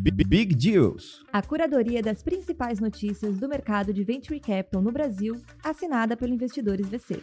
Big Deals. A curadoria das principais notícias do mercado de Venture Capital no Brasil, assinada pelo Investidores VC.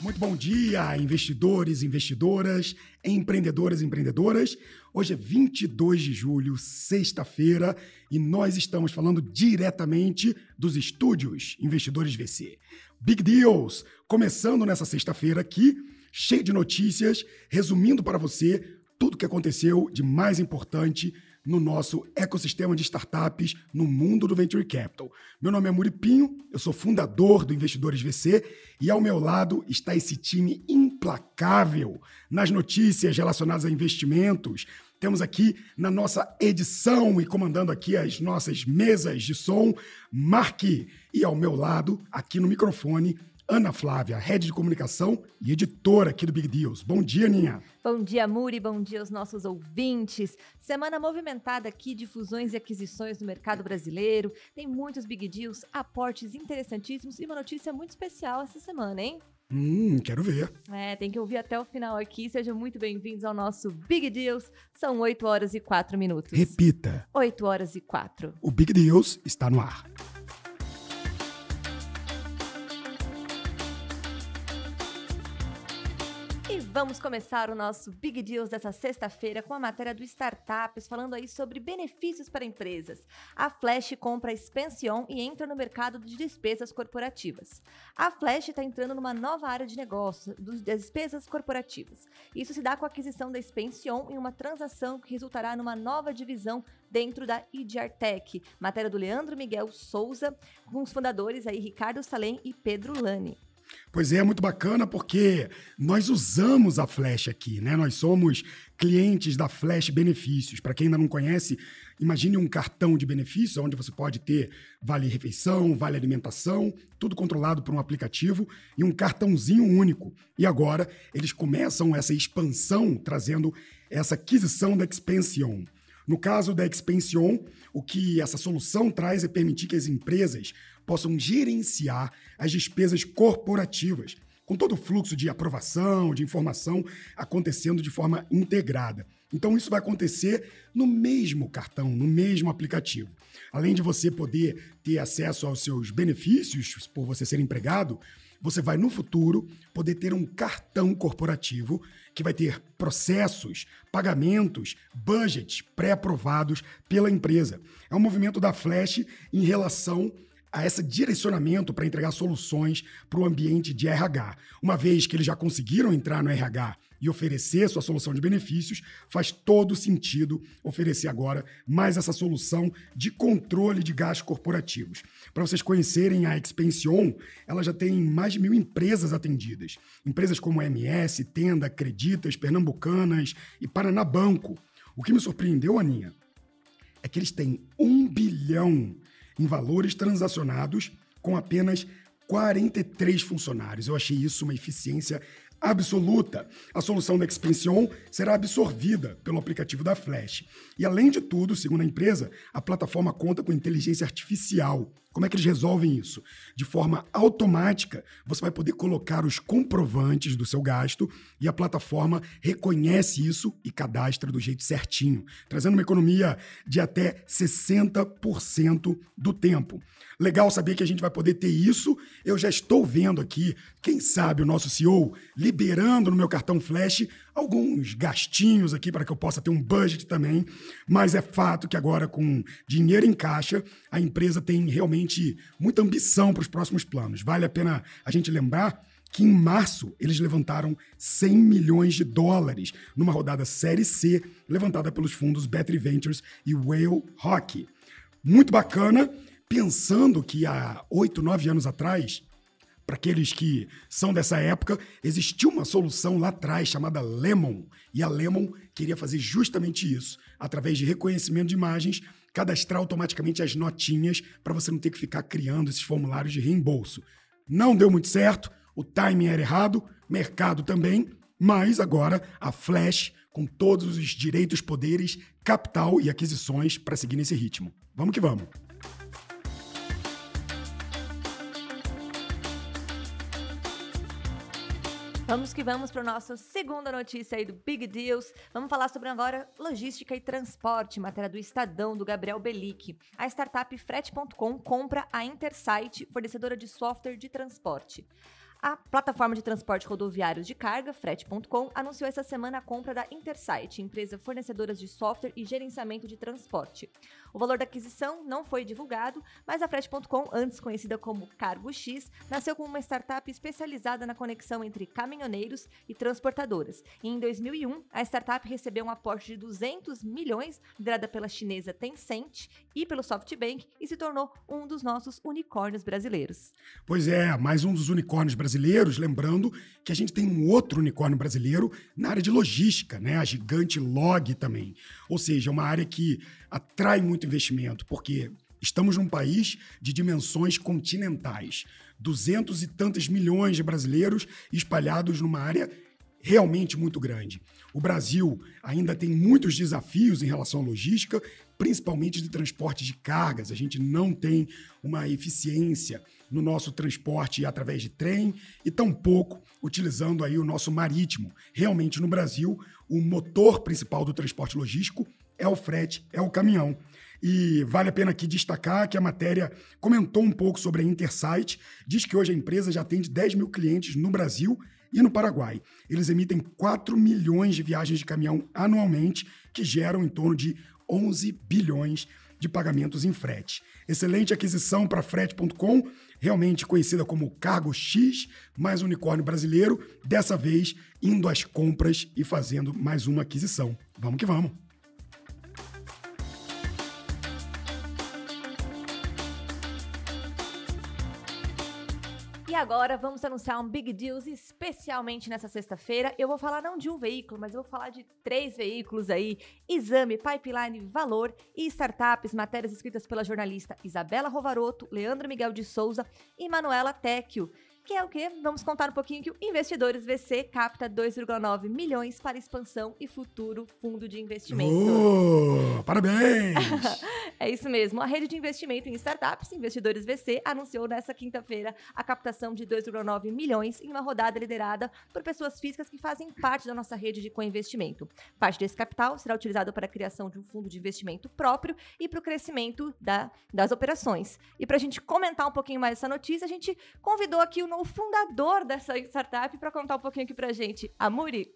Muito bom dia, investidores, investidoras, empreendedores, empreendedoras. Hoje é 22 de julho, sexta-feira, e nós estamos falando diretamente dos estúdios Investidores VC. Big Deals, começando nessa sexta-feira aqui, cheio de notícias, resumindo para você tudo o que aconteceu de mais importante no nosso ecossistema de startups no mundo do Venture Capital. Meu nome é Muripinho, eu sou fundador do Investidores VC e ao meu lado está esse time implacável nas notícias relacionadas a investimentos. Temos aqui na nossa edição e comandando aqui as nossas mesas de som, Mark. E ao meu lado, aqui no microfone, Ana Flávia, head de comunicação e editora aqui do Big Deals. Bom dia, Ninha. Bom dia, Muri. Bom dia aos nossos ouvintes. Semana movimentada aqui de fusões e aquisições no mercado brasileiro. Tem muitos Big Deals, aportes interessantíssimos e uma notícia muito especial essa semana, hein? Hum, quero ver. É, tem que ouvir até o final aqui. Sejam muito bem-vindos ao nosso Big Deals. São 8 horas e 4 minutos. Repita. 8 horas e 4. O Big Deals está no ar. Vamos começar o nosso Big Deals dessa sexta-feira com a matéria do Startups, falando aí sobre benefícios para empresas. A Flash compra a Expansion e entra no mercado de despesas corporativas. A Flash está entrando numa nova área de negócio, das despesas corporativas. Isso se dá com a aquisição da Expansion em uma transação que resultará numa nova divisão dentro da IDR Tech. Matéria do Leandro Miguel Souza, com os fundadores aí Ricardo Salem e Pedro Lani. Pois é, muito bacana porque nós usamos a Flash aqui, né? Nós somos clientes da Flash Benefícios. Para quem ainda não conhece, imagine um cartão de benefícios onde você pode ter vale refeição, vale alimentação, tudo controlado por um aplicativo e um cartãozinho único. E agora eles começam essa expansão trazendo essa aquisição da Expansion. No caso da Expansion, o que essa solução traz é permitir que as empresas possam gerenciar as despesas corporativas, com todo o fluxo de aprovação, de informação acontecendo de forma integrada. Então, isso vai acontecer no mesmo cartão, no mesmo aplicativo. Além de você poder ter acesso aos seus benefícios por você ser empregado, você vai no futuro poder ter um cartão corporativo que vai ter processos, pagamentos, budgets pré-aprovados pela empresa. É um movimento da Flash em relação a esse direcionamento para entregar soluções para o ambiente de RH. Uma vez que eles já conseguiram entrar no RH e oferecer sua solução de benefícios, faz todo sentido oferecer agora mais essa solução de controle de gastos corporativos. Para vocês conhecerem a Expansion, ela já tem mais de mil empresas atendidas. Empresas como MS, Tenda, Acreditas, Pernambucanas e Paraná Banco. O que me surpreendeu, Aninha, é que eles têm um bilhão em valores transacionados com apenas 43 funcionários. Eu achei isso uma eficiência absoluta. A solução da Expansion será absorvida pelo aplicativo da Flash. E além de tudo, segundo a empresa, a plataforma conta com inteligência artificial. Como é que eles resolvem isso? De forma automática, você vai poder colocar os comprovantes do seu gasto e a plataforma reconhece isso e cadastra do jeito certinho, trazendo uma economia de até 60% do tempo. Legal saber que a gente vai poder ter isso. Eu já estou vendo aqui, quem sabe, o nosso CEO liberando no meu cartão Flash alguns gastinhos aqui para que eu possa ter um budget também. Mas é fato que agora, com dinheiro em caixa, a empresa tem realmente muita ambição para os próximos planos. Vale a pena a gente lembrar que em março eles levantaram 100 milhões de dólares numa rodada Série C levantada pelos fundos Battery Ventures e Whale Hockey. Muito bacana pensando que há oito, nove anos atrás, para aqueles que são dessa época, existia uma solução lá atrás chamada Lemon. E a Lemon queria fazer justamente isso, através de reconhecimento de imagens, cadastrar automaticamente as notinhas para você não ter que ficar criando esses formulários de reembolso. Não deu muito certo, o timing era errado, mercado também, mas agora a Flash, com todos os direitos, poderes, capital e aquisições para seguir nesse ritmo. Vamos que vamos! Vamos que vamos para o nosso segunda notícia aí do Big Deals. Vamos falar sobre agora logística e transporte, matéria do Estadão, do Gabriel Belic. A startup Frete.com compra a Intersight, fornecedora de software de transporte. A plataforma de transporte rodoviário de carga, frete.com, anunciou essa semana a compra da Intersight, empresa fornecedora de software e gerenciamento de transporte. O valor da aquisição não foi divulgado, mas a frete.com, antes conhecida como Cargo X, nasceu como uma startup especializada na conexão entre caminhoneiros e transportadoras. E em 2001, a startup recebeu um aporte de 200 milhões, liderada pela chinesa Tencent e pelo SoftBank, e se tornou um dos nossos unicórnios brasileiros. Pois é, mais um dos unicórnios brasileiros lembrando que a gente tem um outro unicórnio brasileiro na área de logística, né? A gigante Log também. Ou seja, é uma área que atrai muito investimento, porque estamos num país de dimensões continentais. Duzentos e tantos milhões de brasileiros espalhados numa área realmente muito grande. O Brasil ainda tem muitos desafios em relação à logística, principalmente de transporte de cargas. A gente não tem uma eficiência no nosso transporte através de trem e tampouco utilizando aí o nosso marítimo. Realmente no Brasil, o motor principal do transporte logístico é o frete, é o caminhão. E vale a pena aqui destacar que a matéria comentou um pouco sobre a Intersight, diz que hoje a empresa já atende 10 mil clientes no Brasil e no Paraguai. Eles emitem 4 milhões de viagens de caminhão anualmente, que geram em torno de 11 bilhões de pagamentos em frete. Excelente aquisição para frete.com, realmente conhecida como Cargo X, mais unicórnio brasileiro, dessa vez indo às compras e fazendo mais uma aquisição. Vamos que vamos! Agora vamos anunciar um Big Deals especialmente nessa sexta-feira. Eu vou falar não de um veículo, mas eu vou falar de três veículos aí: Exame, Pipeline, Valor e Startups, matérias escritas pela jornalista Isabela Rovaroto, Leandro Miguel de Souza e Manuela Tecchio que é o quê? Vamos contar um pouquinho que o Investidores VC capta 2,9 milhões para expansão e futuro fundo de investimento. Oh, parabéns! é isso mesmo. A rede de investimento em startups, Investidores VC, anunciou nesta quinta-feira a captação de 2,9 milhões em uma rodada liderada por pessoas físicas que fazem parte da nossa rede de co-investimento. Parte desse capital será utilizado para a criação de um fundo de investimento próprio e para o crescimento da, das operações. E para a gente comentar um pouquinho mais essa notícia, a gente convidou aqui o o fundador dessa startup para contar um pouquinho aqui para gente. Amuri.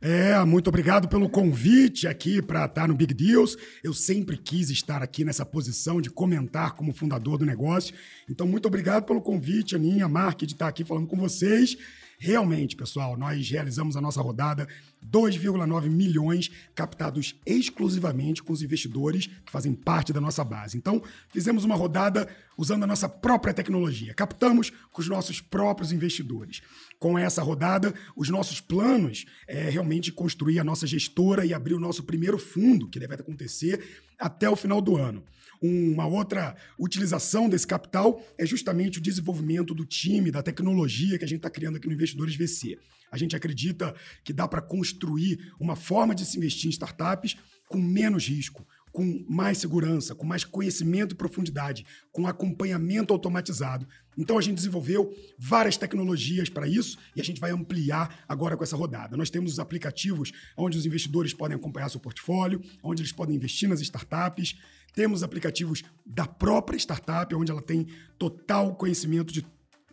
É, muito obrigado pelo convite aqui para estar no Big Deals. Eu sempre quis estar aqui nessa posição de comentar como fundador do negócio. Então, muito obrigado pelo convite, a minha Mark, de estar aqui falando com vocês. Realmente, pessoal, nós realizamos a nossa rodada 2,9 milhões captados exclusivamente com os investidores que fazem parte da nossa base. Então, fizemos uma rodada usando a nossa própria tecnologia. Captamos com os nossos próprios investidores. Com essa rodada, os nossos planos é realmente construir a nossa gestora e abrir o nosso primeiro fundo, que deve acontecer até o final do ano. Uma outra utilização desse capital é justamente o desenvolvimento do time, da tecnologia que a gente está criando aqui no Investidores VC. A gente acredita que dá para construir uma forma de se investir em startups com menos risco, com mais segurança, com mais conhecimento e profundidade, com acompanhamento automatizado. Então a gente desenvolveu várias tecnologias para isso e a gente vai ampliar agora com essa rodada. Nós temos os aplicativos onde os investidores podem acompanhar seu portfólio, onde eles podem investir nas startups. Temos aplicativos da própria startup, onde ela tem total conhecimento de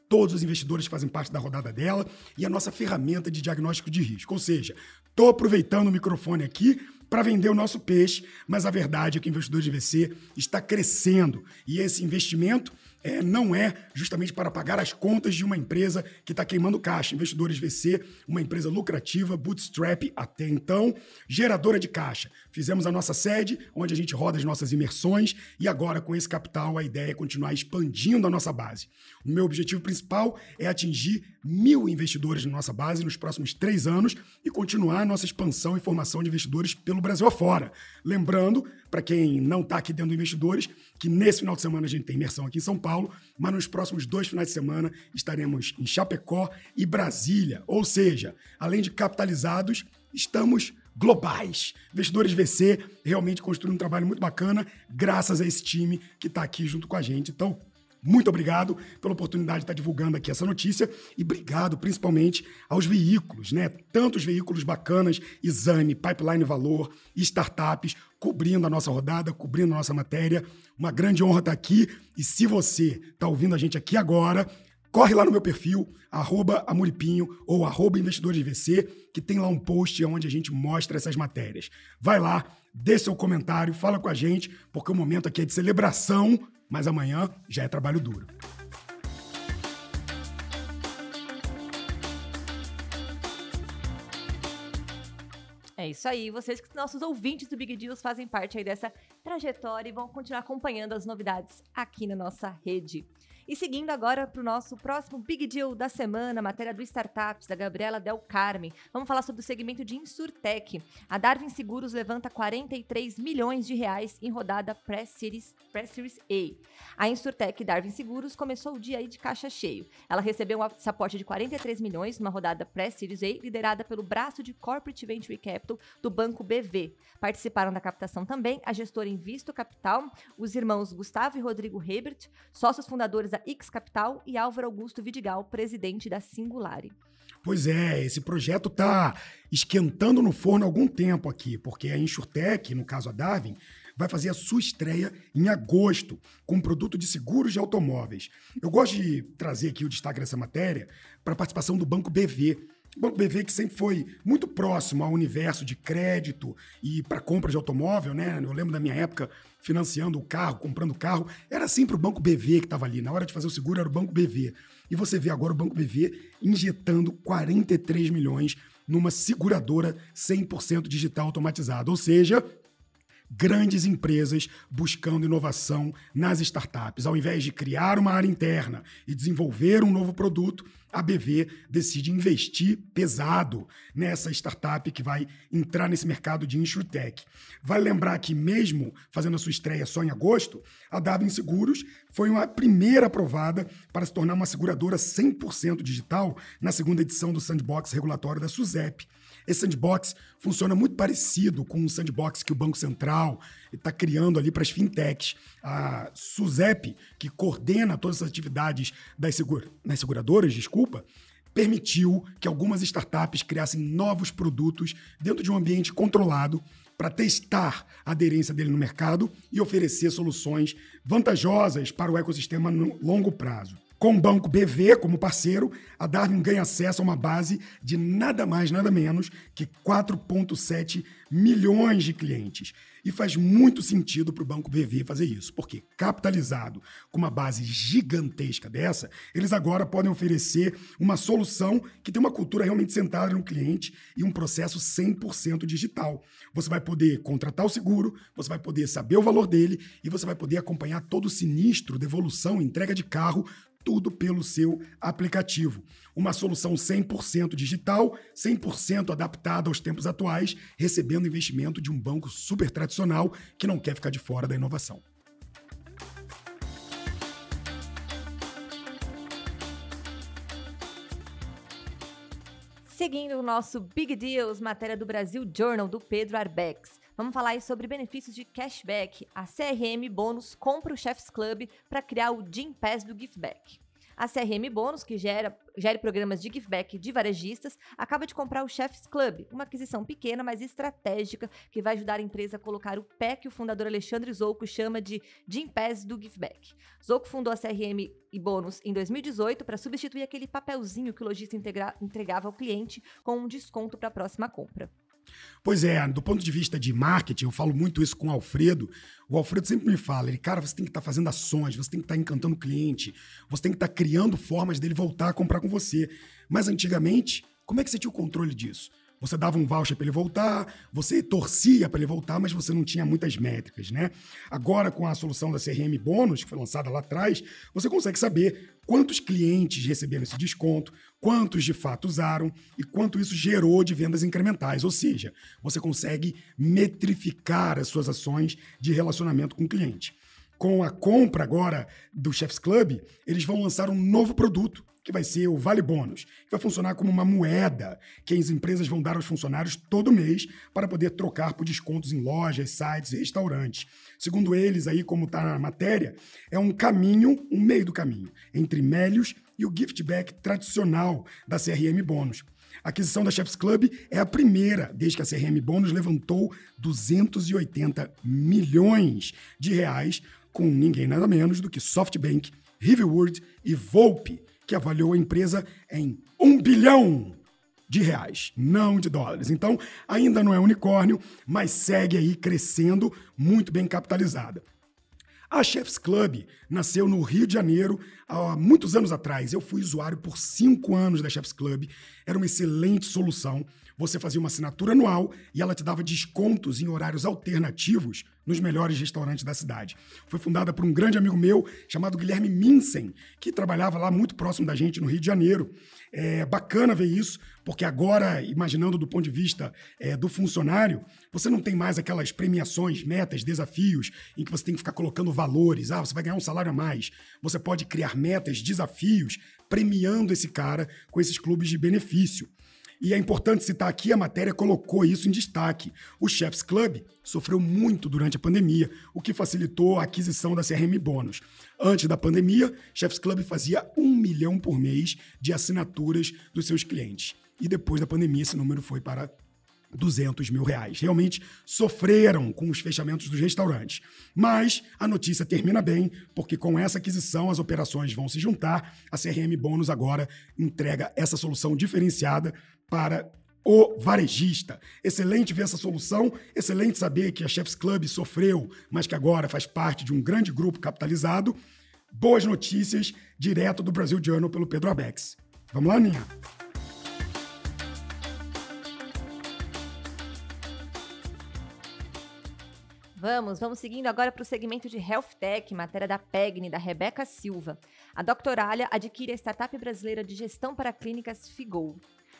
todos os investidores que fazem parte da rodada dela e a nossa ferramenta de diagnóstico de risco. Ou seja, estou aproveitando o microfone aqui para vender o nosso peixe, mas a verdade é que o investidor de VC está crescendo e esse investimento é, não é justamente para pagar as contas de uma empresa que está queimando caixa. Investidores VC, uma empresa lucrativa, bootstrap até então, geradora de caixa. Fizemos a nossa sede, onde a gente roda as nossas imersões, e agora, com esse capital, a ideia é continuar expandindo a nossa base. O meu objetivo principal é atingir mil investidores na nossa base nos próximos três anos e continuar a nossa expansão e formação de investidores pelo Brasil afora. Lembrando, para quem não está aqui dentro do investidores, que nesse final de semana a gente tem imersão aqui em São Paulo, mas nos próximos dois finais de semana estaremos em Chapecó e Brasília. Ou seja, além de capitalizados, estamos globais. Investidores VC realmente construindo um trabalho muito bacana, graças a esse time que está aqui junto com a gente. Então, Muito obrigado pela oportunidade de estar divulgando aqui essa notícia e obrigado principalmente aos veículos, né? Tantos veículos bacanas, Exame, Pipeline Valor, startups, cobrindo a nossa rodada, cobrindo a nossa matéria. Uma grande honra estar aqui e se você está ouvindo a gente aqui agora, corre lá no meu perfil, arroba Amuripinho ou arroba VC, que tem lá um post onde a gente mostra essas matérias. Vai lá, dê seu comentário, fala com a gente, porque o momento aqui é de celebração, mas amanhã já é trabalho duro. É isso aí. Vocês que nossos ouvintes do Big Deals fazem parte aí dessa trajetória e vão continuar acompanhando as novidades aqui na nossa rede. E seguindo agora para o nosso próximo Big Deal da semana, matéria do Startups, da Gabriela Del Carmen. Vamos falar sobre o segmento de Insurtech. A Darwin Seguros levanta 43 milhões de reais em rodada Press Series A. A Insurtech Darwin Seguros começou o dia aí de caixa cheio. Ela recebeu um aporte de 43 milhões numa rodada Pré-Series A, liderada pelo braço de Corporate Venture Capital do Banco BV. Participaram da captação também a gestora Invisto Capital, os irmãos Gustavo e Rodrigo Hebert, sócios fundadores da X Capital e Álvaro Augusto Vidigal, presidente da Singulari. Pois é, esse projeto está esquentando no forno há algum tempo aqui, porque a Insurtech, no caso a Darwin, vai fazer a sua estreia em agosto com um produto de seguros de automóveis. Eu gosto de trazer aqui o destaque dessa matéria para a participação do Banco BV, o Banco BV que sempre foi muito próximo ao universo de crédito e para compra de automóvel, né? Eu lembro da minha época financiando o carro, comprando o carro, era sempre o Banco BV que estava ali. Na hora de fazer o seguro era o Banco BV. E você vê agora o Banco BV injetando 43 milhões numa seguradora 100% digital automatizada, ou seja, grandes empresas buscando inovação nas startups. Ao invés de criar uma área interna e desenvolver um novo produto, a BV decide investir pesado nessa startup que vai entrar nesse mercado de insurtech. Vale lembrar que, mesmo fazendo a sua estreia só em agosto, a Darwin Seguros foi uma primeira aprovada para se tornar uma seguradora 100% digital na segunda edição do Sandbox regulatório da SUSEP. Esse sandbox funciona muito parecido com o sandbox que o Banco Central está criando ali para as fintechs. A SUSEP, que coordena todas as atividades das, segura, das seguradoras, desculpa, permitiu que algumas startups criassem novos produtos dentro de um ambiente controlado para testar a aderência dele no mercado e oferecer soluções vantajosas para o ecossistema no longo prazo. Com o banco BV como parceiro, a Darwin ganha acesso a uma base de nada mais, nada menos que 4,7 milhões de clientes. E faz muito sentido para o Banco BV fazer isso, porque capitalizado com uma base gigantesca dessa, eles agora podem oferecer uma solução que tem uma cultura realmente centrada no cliente e um processo 100% digital. Você vai poder contratar o seguro, você vai poder saber o valor dele e você vai poder acompanhar todo o sinistro, devolução, entrega de carro tudo pelo seu aplicativo. Uma solução 100% digital, 100% adaptada aos tempos atuais, recebendo investimento de um banco super tradicional que não quer ficar de fora da inovação. Seguindo o nosso Big Deals, matéria do Brasil Journal, do Pedro Arbex. Vamos falar aí sobre benefícios de cashback. A CRM Bônus compra o Chefs Club para criar o Gym Pass do Giftback. A CRM Bônus, que gera, gera programas de giveback de varejistas, acaba de comprar o Chefs Club, uma aquisição pequena, mas estratégica, que vai ajudar a empresa a colocar o pé que o fundador Alexandre Zouco chama de Gym Pass do giveback. Zouco fundou a CRM e Bônus em 2018 para substituir aquele papelzinho que o lojista entregava ao cliente com um desconto para a próxima compra. Pois é, do ponto de vista de marketing, eu falo muito isso com o Alfredo. O Alfredo sempre me fala, ele, cara, você tem que estar tá fazendo ações, você tem que estar tá encantando o cliente, você tem que estar tá criando formas dele voltar a comprar com você. Mas antigamente, como é que você tinha o controle disso? Você dava um voucher para ele voltar, você torcia para ele voltar, mas você não tinha muitas métricas, né? Agora, com a solução da CRM Bônus, que foi lançada lá atrás, você consegue saber quantos clientes receberam esse desconto, quantos de fato usaram e quanto isso gerou de vendas incrementais. Ou seja, você consegue metrificar as suas ações de relacionamento com o cliente. Com a compra agora do Chefs Club, eles vão lançar um novo produto que vai ser o Vale Bônus, que vai funcionar como uma moeda que as empresas vão dar aos funcionários todo mês para poder trocar por descontos em lojas, sites e restaurantes. Segundo eles, aí como está na matéria, é um caminho, um meio do caminho, entre Melios e o gift back tradicional da CRM Bônus. A aquisição da Chefs Club é a primeira desde que a CRM Bônus levantou 280 milhões de reais com ninguém nada menos do que SoftBank, Riverwood e Volpe, que avaliou a empresa em um bilhão de reais, não de dólares. Então, ainda não é unicórnio, mas segue aí crescendo, muito bem capitalizada. A Chefs Club nasceu no Rio de Janeiro há muitos anos atrás. Eu fui usuário por cinco anos da Chefs Club. Era uma excelente solução. Você fazia uma assinatura anual e ela te dava descontos em horários alternativos nos melhores restaurantes da cidade. Foi fundada por um grande amigo meu chamado Guilherme Minsen, que trabalhava lá muito próximo da gente no Rio de Janeiro. É bacana ver isso, porque agora, imaginando do ponto de vista é, do funcionário, você não tem mais aquelas premiações, metas, desafios, em que você tem que ficar colocando valores. Ah, você vai ganhar um salário a mais. Você pode criar metas, desafios, premiando esse cara com esses clubes de benefício. E é importante citar aqui, a matéria colocou isso em destaque. O Chefs Club sofreu muito durante a pandemia, o que facilitou a aquisição da CRM Bônus. Antes da pandemia, Chefs Club fazia um milhão por mês de assinaturas dos seus clientes. E depois da pandemia, esse número foi para 200 mil reais. Realmente sofreram com os fechamentos dos restaurantes. Mas a notícia termina bem, porque com essa aquisição as operações vão se juntar. A CRM Bônus agora entrega essa solução diferenciada para o varejista. Excelente ver essa solução, excelente saber que a Chefs Club sofreu, mas que agora faz parte de um grande grupo capitalizado. Boas notícias direto do Brasil Journal pelo Pedro Abex. Vamos lá, Ninha? Vamos, vamos seguindo agora para o segmento de Health Tech, matéria da PEGNI, da Rebeca Silva. A Doctoralha adquire a startup brasileira de gestão para clínicas Figol.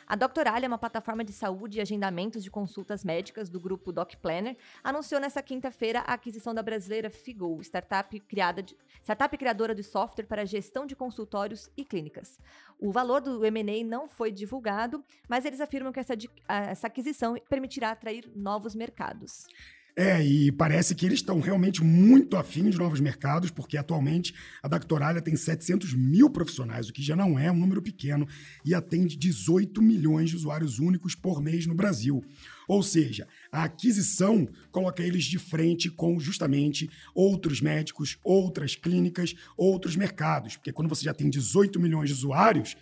A Doctoralha, uma plataforma de saúde e agendamentos de consultas médicas do grupo Doc Planner, anunciou nesta quinta-feira a aquisição da brasileira Figol, startup, criada de, startup criadora de software para gestão de consultórios e clínicas. O valor do M&A não foi divulgado, mas eles afirmam que essa, essa aquisição permitirá atrair novos mercados. É, e parece que eles estão realmente muito afim de novos mercados, porque atualmente a Dactoralha tem 700 mil profissionais, o que já não é um número pequeno, e atende 18 milhões de usuários únicos por mês no Brasil. Ou seja, a aquisição coloca eles de frente com justamente outros médicos, outras clínicas, outros mercados, porque quando você já tem 18 milhões de usuários,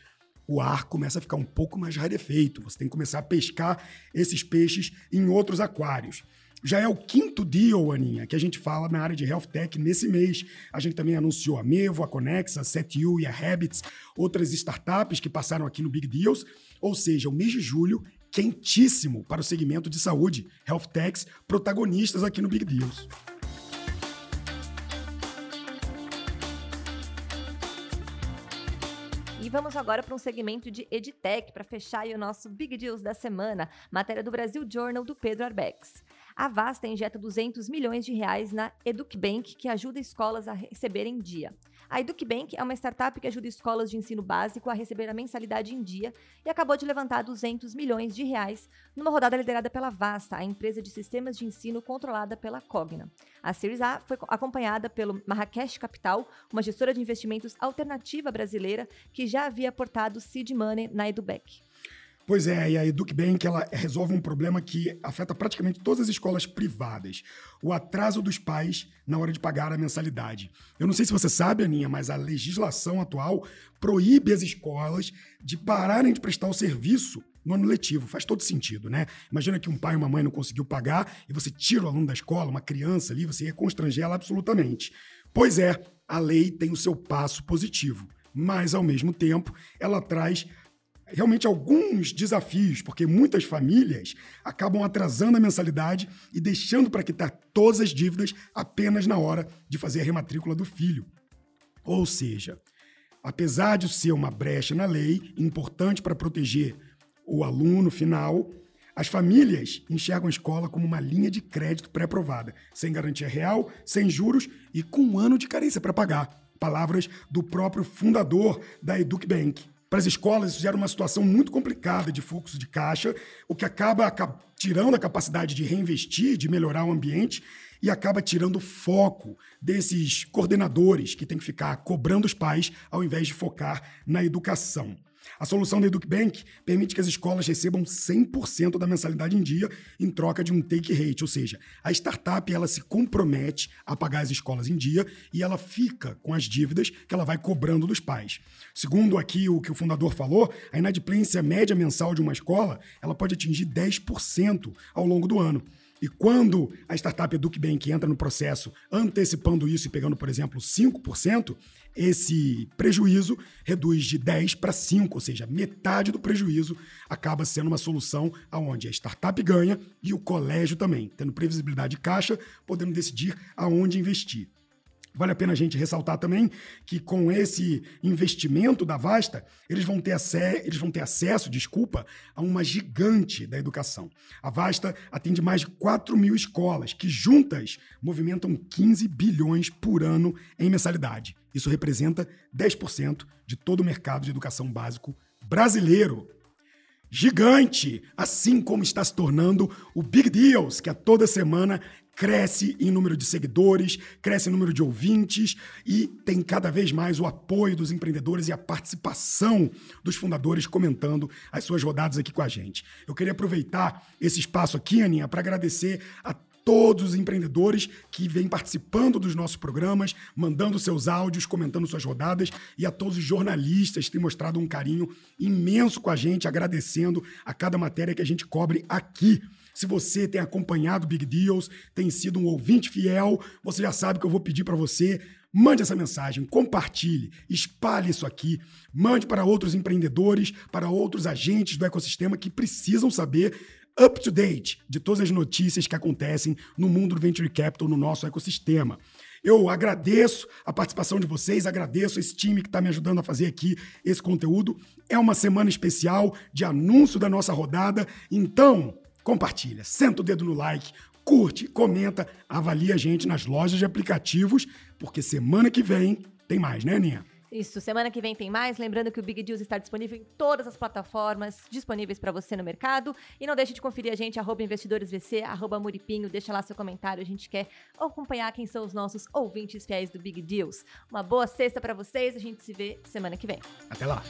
o ar começa a ficar um pouco mais rarefeito. Você tem que começar a pescar esses peixes em outros aquários. Já é o quinto deal, Aninha, que a gente fala na área de health tech nesse mês. A gente também anunciou a Mevo, a Conexa, a SetU e a Habits, outras startups que passaram aqui no Big Deals. Ou seja, o mês de julho quentíssimo para o segmento de saúde, health techs, protagonistas aqui no Big Deals. E vamos agora para um segmento de EdTech para fechar o nosso Big Deals da semana, matéria do Brasil Journal do Pedro Arbex. A Vasta injeta 200 milhões de reais na EducBank, que ajuda escolas a receberem dia. A EducBank é uma startup que ajuda escolas de ensino básico a receber a mensalidade em dia e acabou de levantar 200 milhões de reais numa rodada liderada pela Vasta, a empresa de sistemas de ensino controlada pela Cogna. A Series A foi acompanhada pelo Marrakech Capital, uma gestora de investimentos alternativa brasileira que já havia aportado seed money na EduBank. Pois é, e a EducBank ela resolve um problema que afeta praticamente todas as escolas privadas: o atraso dos pais na hora de pagar a mensalidade. Eu não sei se você sabe, Aninha, mas a legislação atual proíbe as escolas de pararem de prestar o serviço no ano letivo. Faz todo sentido, né? Imagina que um pai ou uma mãe não conseguiu pagar e você tira o aluno da escola, uma criança ali, você ia constranger ela absolutamente. Pois é, a lei tem o seu passo positivo, mas ao mesmo tempo ela traz realmente alguns desafios, porque muitas famílias acabam atrasando a mensalidade e deixando para quitar todas as dívidas apenas na hora de fazer a rematrícula do filho. Ou seja, apesar de ser uma brecha na lei, importante para proteger o aluno final, as famílias enxergam a escola como uma linha de crédito pré-aprovada, sem garantia real, sem juros e com um ano de carência para pagar. Palavras do próprio fundador da EducBank. Para as escolas, isso gera uma situação muito complicada de fluxo de caixa, o que acaba, tirando a capacidade de reinvestir, de melhorar o ambiente e acaba tirando o foco desses coordenadores que têm que ficar cobrando os pais ao invés de focar na educação. A solução da EducBank permite que as escolas recebam 100% da mensalidade em dia em troca de um take rate, ou seja, a startup ela se compromete a pagar as escolas em dia e ela fica com as dívidas que ela vai cobrando dos pais. Segundo aqui o que o fundador falou, a inadimplência média mensal de uma escola ela pode atingir 10% ao longo do ano. E quando a startup EducBank entra no processo antecipando isso e pegando, por exemplo, 5%, esse prejuízo reduz de 10 para 5, ou seja, metade do prejuízo acaba sendo uma solução aonde a startup ganha e o colégio também, tendo previsibilidade de caixa, podendo decidir aonde investir. Vale a pena a gente ressaltar também que com esse investimento da Vasta, eles vão ter, eles vão ter acesso, desculpa, a uma gigante da educação. A Vasta atende mais de 4 mil escolas, que juntas movimentam 15 bilhões por ano em mensalidade. Isso representa 10% de todo o mercado de educação básico brasileiro gigante, assim como está se tornando o Big Deals, que a toda semana cresce em número de seguidores, cresce em número de ouvintes e tem cada vez mais o apoio dos empreendedores e a participação dos fundadores comentando as suas rodadas aqui com a gente. Eu queria aproveitar esse espaço aqui, Aninha, para agradecer a todos os empreendedores que vêm participando dos nossos programas, mandando seus áudios, comentando suas rodadas, e a todos os jornalistas que têm mostrado um carinho imenso com a gente, agradecendo a cada matéria que a gente cobre aqui. Se você tem acompanhado Big Deals, tem sido um ouvinte fiel, você já sabe que eu vou pedir para você Mande essa mensagem, compartilhe, espalhe isso aqui, mande para outros empreendedores, para outros agentes do ecossistema que precisam saber up to date de todas as notícias que acontecem no mundo do venture capital, no nosso ecossistema. Eu agradeço a participação de vocês, agradeço esse time que está me ajudando a fazer aqui esse conteúdo. É uma semana especial de anúncio da nossa rodada, então compartilha, senta o dedo no like, curte, comenta, avalia a gente nas lojas de aplicativos, porque semana que vem tem mais, né, Aninha? Isso, semana que vem tem mais. Lembrando que o Big Deals está disponível em todas as plataformas disponíveis para você no mercado. E não deixe de conferir a gente, arroba investidoresvc, arroba muripinho. Deixa lá seu comentário, a gente quer acompanhar quem são os nossos ouvintes fiéis do Big Deals. Uma boa sexta para vocês, a gente se vê semana que vem. Até lá!